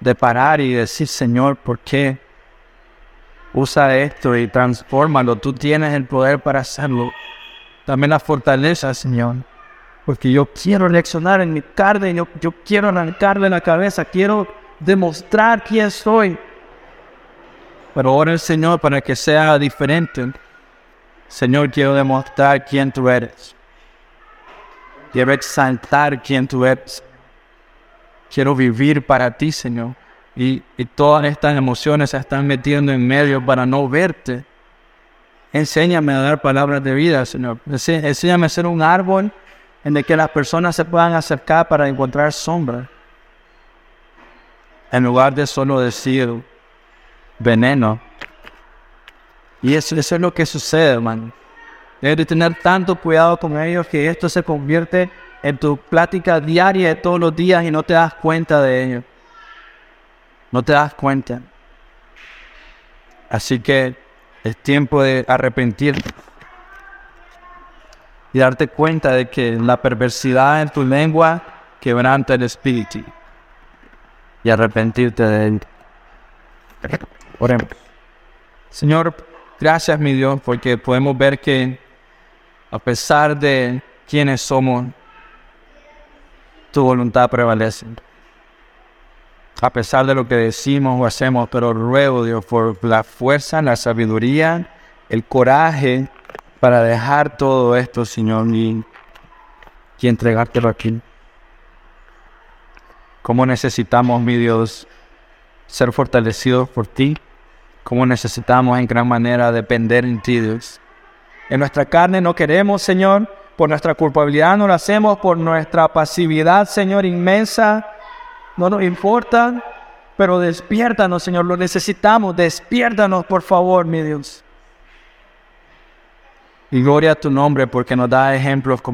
De parar y decir, Señor, ¿por qué? Usa esto y transfórmalo. Tú tienes el poder para hacerlo. Dame la fortaleza, Señor. Porque yo quiero reaccionar en mi carne, yo, yo quiero arrancarle la cabeza, quiero demostrar quién soy. Pero ahora el Señor para que sea diferente. Señor, quiero demostrar quién tú eres. Quiero exaltar quién tú eres. Quiero vivir para ti, Señor. Y, y todas estas emociones se están metiendo en medio para no verte. Enséñame a dar palabras de vida, Señor. Enséñame a ser un árbol en el que las personas se puedan acercar para encontrar sombra en lugar de solo decir veneno. Y eso, es lo que sucede, hermano. Debes de tener tanto cuidado con ellos que esto se convierte en tu plática diaria de todos los días y no te das cuenta de ello. No te das cuenta. Así que es tiempo de arrepentirte y darte cuenta de que la perversidad en tu lengua quebranta el espíritu y arrepentirte de él. Oremos. Señor, gracias mi Dios porque podemos ver que a pesar de quienes somos, tu voluntad prevalece. A pesar de lo que decimos o hacemos, pero ruego Dios por la fuerza, la sabiduría, el coraje para dejar todo esto, Señor, y, y entregártelo aquí. Cómo necesitamos, mi Dios, ser fortalecidos por ti. Cómo necesitamos en gran manera depender en ti, Dios. En nuestra carne no queremos, Señor. Por nuestra culpabilidad no lo hacemos. Por nuestra pasividad, Señor, inmensa. No nos importa. Pero despiértanos, Señor. Lo necesitamos. Despiértanos, por favor, mi Dios. Y gloria a tu nombre porque nos da ejemplos como